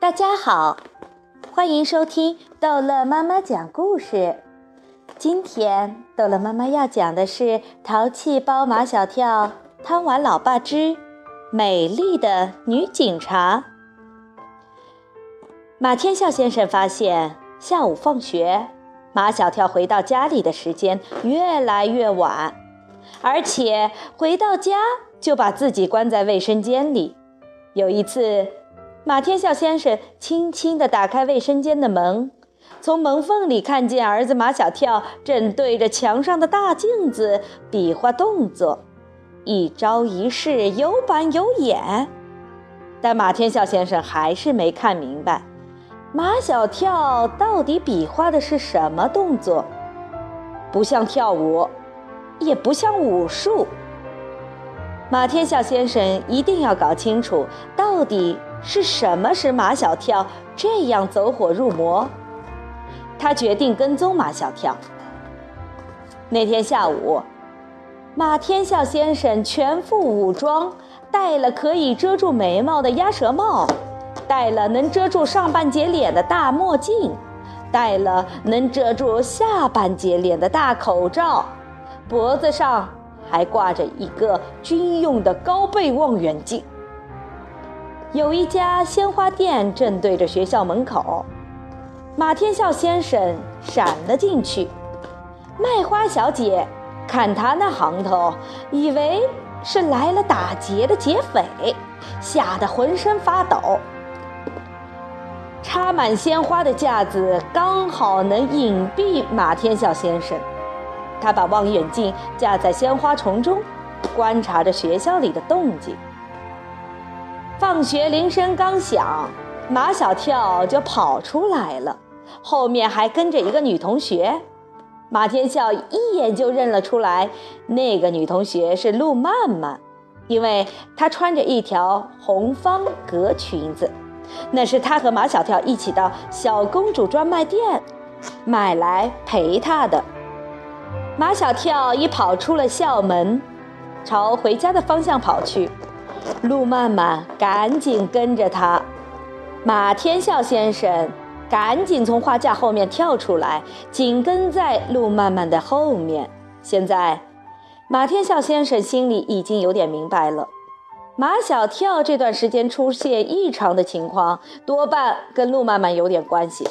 大家好，欢迎收听逗乐妈妈讲故事。今天逗乐妈妈要讲的是《淘气包马小跳贪玩老爸之美丽的女警察》。马天笑先生发现，下午放学，马小跳回到家里的时间越来越晚，而且回到家就把自己关在卫生间里。有一次。马天笑先生轻轻地打开卫生间的门，从门缝里看见儿子马小跳正对着墙上的大镜子比划动作，一招一式有板有眼。但马天笑先生还是没看明白，马小跳到底比划的是什么动作？不像跳舞，也不像武术。马天笑先生一定要搞清楚到底。是什么使马小跳这样走火入魔？他决定跟踪马小跳。那天下午，马天笑先生全副武装，戴了可以遮住眉毛的鸭舌帽，戴了能遮住上半截脸的大墨镜，戴了能遮住下半截脸的大口罩，脖子上还挂着一个军用的高倍望远镜。有一家鲜花店正对着学校门口，马天笑先生闪了进去。卖花小姐看他那行头，以为是来了打劫的劫匪，吓得浑身发抖。插满鲜花的架子刚好能隐蔽马天笑先生，他把望远镜架在鲜花丛中，观察着学校里的动静。放学铃声刚响，马小跳就跑出来了，后面还跟着一个女同学。马天笑一眼就认了出来，那个女同学是陆曼曼，因为她穿着一条红方格裙子，那是她和马小跳一起到小公主专卖店买来陪她的。马小跳一跑出了校门，朝回家的方向跑去。陆曼曼赶紧跟着他，马天笑先生赶紧从花架后面跳出来，紧跟在陆曼曼的后面。现在，马天笑先生心里已经有点明白了，马小跳这段时间出现异常的情况，多半跟陆曼曼有点关系。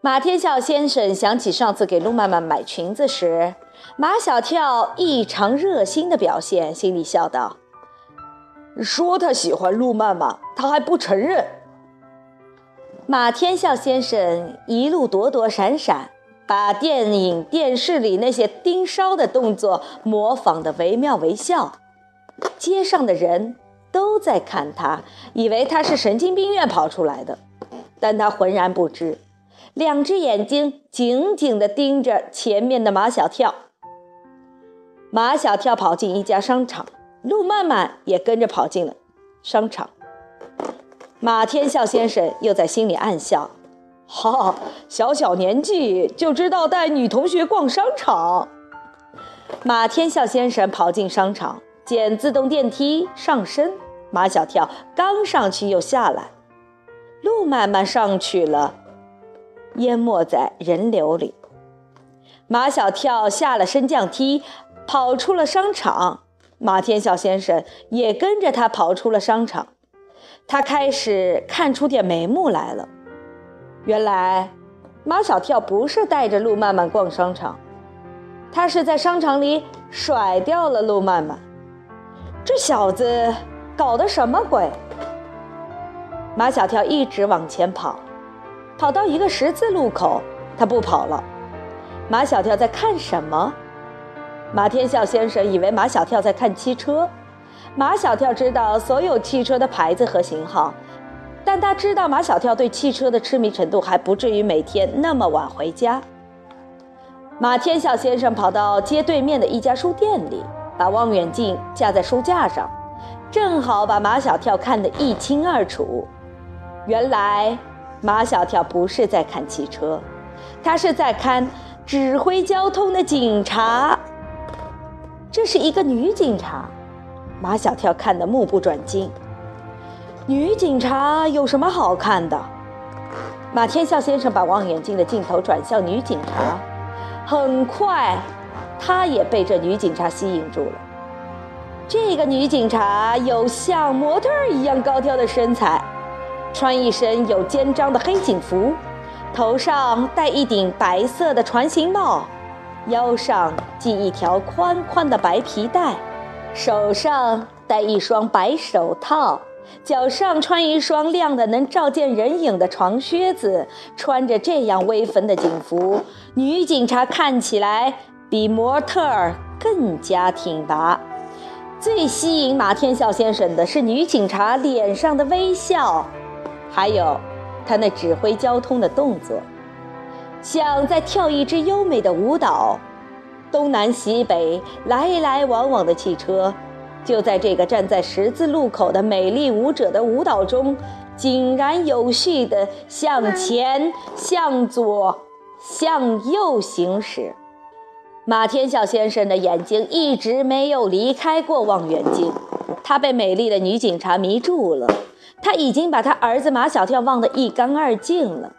马天笑先生想起上次给陆曼曼买裙子时，马小跳异常热心的表现，心里笑道。说他喜欢陆曼曼，他还不承认。马天笑先生一路躲躲闪闪，把电影、电视里那些盯梢的动作模仿得惟妙惟肖。街上的人都在看他，以为他是神经病院跑出来的，但他浑然不知，两只眼睛紧紧地盯着前面的马小跳。马小跳跑进一家商场。陆曼曼也跟着跑进了商场。马天笑先生又在心里暗笑：“哈，小小年纪就知道带女同学逛商场。”马天笑先生跑进商场，见自动电梯上升。马小跳刚上去又下来，陆曼曼上去了，淹没在人流里。马小跳下了升降梯，跑出了商场。马天笑先生也跟着他跑出了商场，他开始看出点眉目来了。原来，马小跳不是带着陆曼曼逛商场，他是在商场里甩掉了陆曼曼。这小子搞的什么鬼？马小跳一直往前跑，跑到一个十字路口，他不跑了。马小跳在看什么？马天笑先生以为马小跳在看汽车，马小跳知道所有汽车的牌子和型号，但他知道马小跳对汽车的痴迷程度还不至于每天那么晚回家。马天笑先生跑到街对面的一家书店里，把望远镜架在书架上，正好把马小跳看得一清二楚。原来，马小跳不是在看汽车，他是在看指挥交通的警察。这是一个女警察，马小跳看得目不转睛。女警察有什么好看的？马天笑先生把望远镜的镜头转向女警察，很快，他也被这女警察吸引住了。这个女警察有像模特一样高挑的身材，穿一身有肩章的黑警服，头上戴一顶白色的船形帽，腰上系一条宽宽的白皮带，手上戴一双白手套。脚上穿一双亮的能照见人影的长靴子，穿着这样威风的警服，女警察看起来比模特儿更加挺拔。最吸引马天笑先生的是女警察脸上的微笑，还有她那指挥交通的动作，像在跳一支优美的舞蹈。东南西北来来往往的汽车。就在这个站在十字路口的美丽舞者的舞蹈中，井然有序地向前、向左、向右行驶。马天笑先生的眼睛一直没有离开过望远镜，他被美丽的女警察迷住了。他已经把他儿子马小跳忘得一干二净了。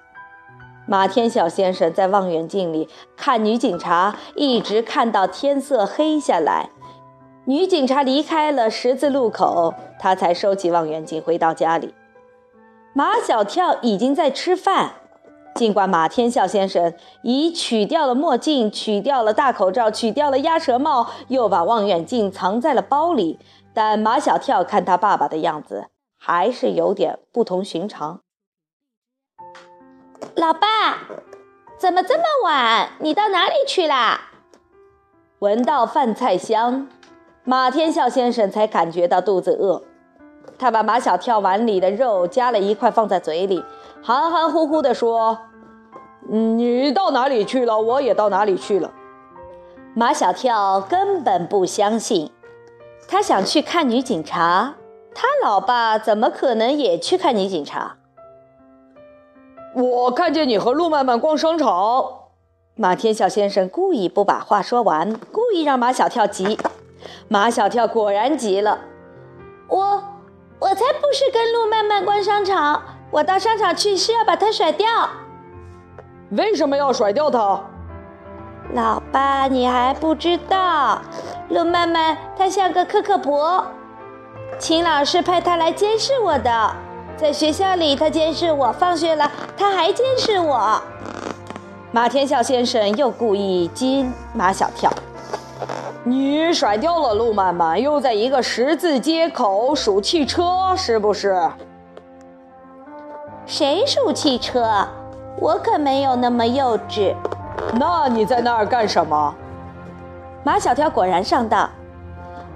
马天笑先生在望远镜里看女警察，一直看到天色黑下来。女警察离开了十字路口，他才收起望远镜，回到家里。马小跳已经在吃饭。尽管马天笑先生已取掉了墨镜，取掉了大口罩，取掉了鸭舌帽，又把望远镜藏在了包里，但马小跳看他爸爸的样子，还是有点不同寻常。老爸，怎么这么晚？你到哪里去啦？闻到饭菜香。马天笑先生才感觉到肚子饿，他把马小跳碗里的肉夹了一块放在嘴里，含含糊糊地说：“你到哪里去了？我也到哪里去了。”马小跳根本不相信，他想去看女警察，他老爸怎么可能也去看女警察？我看见你和陆曼曼逛商场。马天笑先生故意不把话说完，故意让马小跳急。马小跳果然急了，我我才不是跟路曼曼逛商场，我到商场去是要把她甩掉。为什么要甩掉她？老爸，你还不知道，路曼曼她像个克克伯，秦老师派她来监视我的，在学校里他监视我，放学了他还监视我。马天笑先生又故意激马小跳。你甩掉了路曼曼，又在一个十字街口数汽车，是不是？谁数汽车？我可没有那么幼稚。那你在那儿干什么？马小跳果然上当。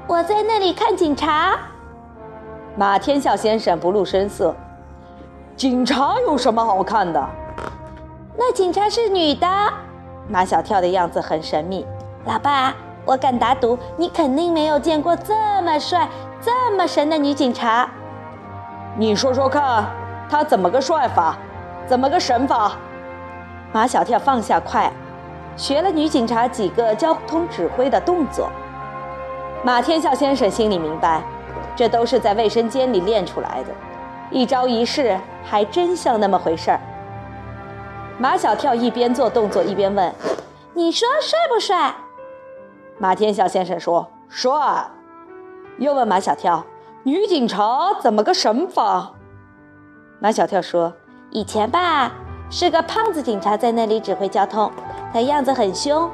我在那里看警察。马天笑先生不露声色。警察有什么好看的？那警察是女的。马小跳的样子很神秘。老爸。我敢打赌，你肯定没有见过这么帅、这么神的女警察。你说说看，她怎么个帅法？怎么个神法？马小跳放下筷，学了女警察几个交通指挥的动作。马天笑先生心里明白，这都是在卫生间里练出来的，一招一式还真像那么回事儿。马小跳一边做动作一边问：“你说帅不帅？”马天笑先生说：“帅。”又问马小跳：“女警察怎么个神法？”马小跳说：“以前吧，是个胖子警察在那里指挥交通，他样子很凶，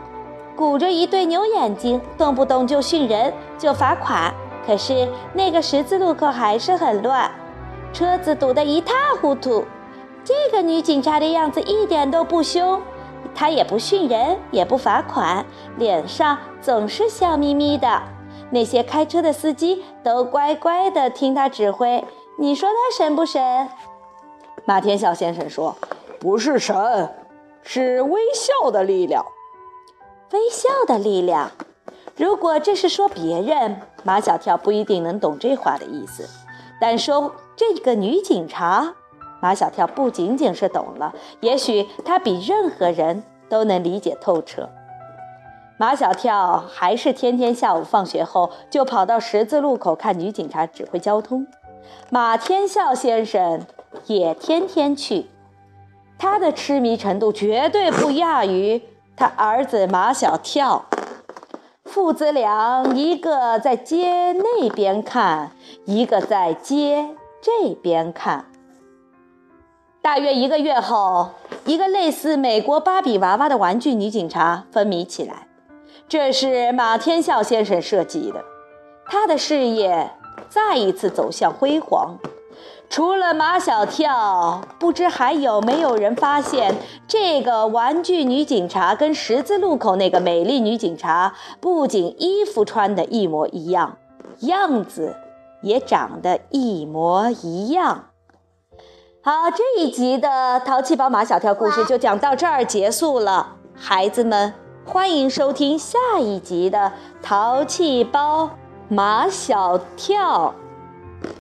鼓着一对牛眼睛，动不动就训人，就罚款。可是那个十字路口还是很乱，车子堵得一塌糊涂。这个女警察的样子一点都不凶。”她也不训人，也不罚款，脸上总是笑眯眯的。那些开车的司机都乖乖的听她指挥。你说她神不神？马天笑先生说：“不是神，是微笑的力量。微笑的力量。如果这是说别人，马小跳不一定能懂这话的意思。但说这个女警察。”马小跳不仅仅是懂了，也许他比任何人都能理解透彻。马小跳还是天天下午放学后就跑到十字路口看女警察指挥交通。马天笑先生也天天去。他的痴迷程度绝对不亚于他儿子马小跳。父子俩一个在街那边看，一个在街这边看。大约一个月后，一个类似美国芭比娃娃的玩具女警察风靡起来，这是马天笑先生设计的。他的事业再一次走向辉煌。除了马小跳，不知还有没有人发现，这个玩具女警察跟十字路口那个美丽女警察不仅衣服穿的一模一样，样子也长得一模一样。好，这一集的淘气包马小跳故事就讲到这儿结束了，孩子们欢迎收听下一集的淘气包马小跳。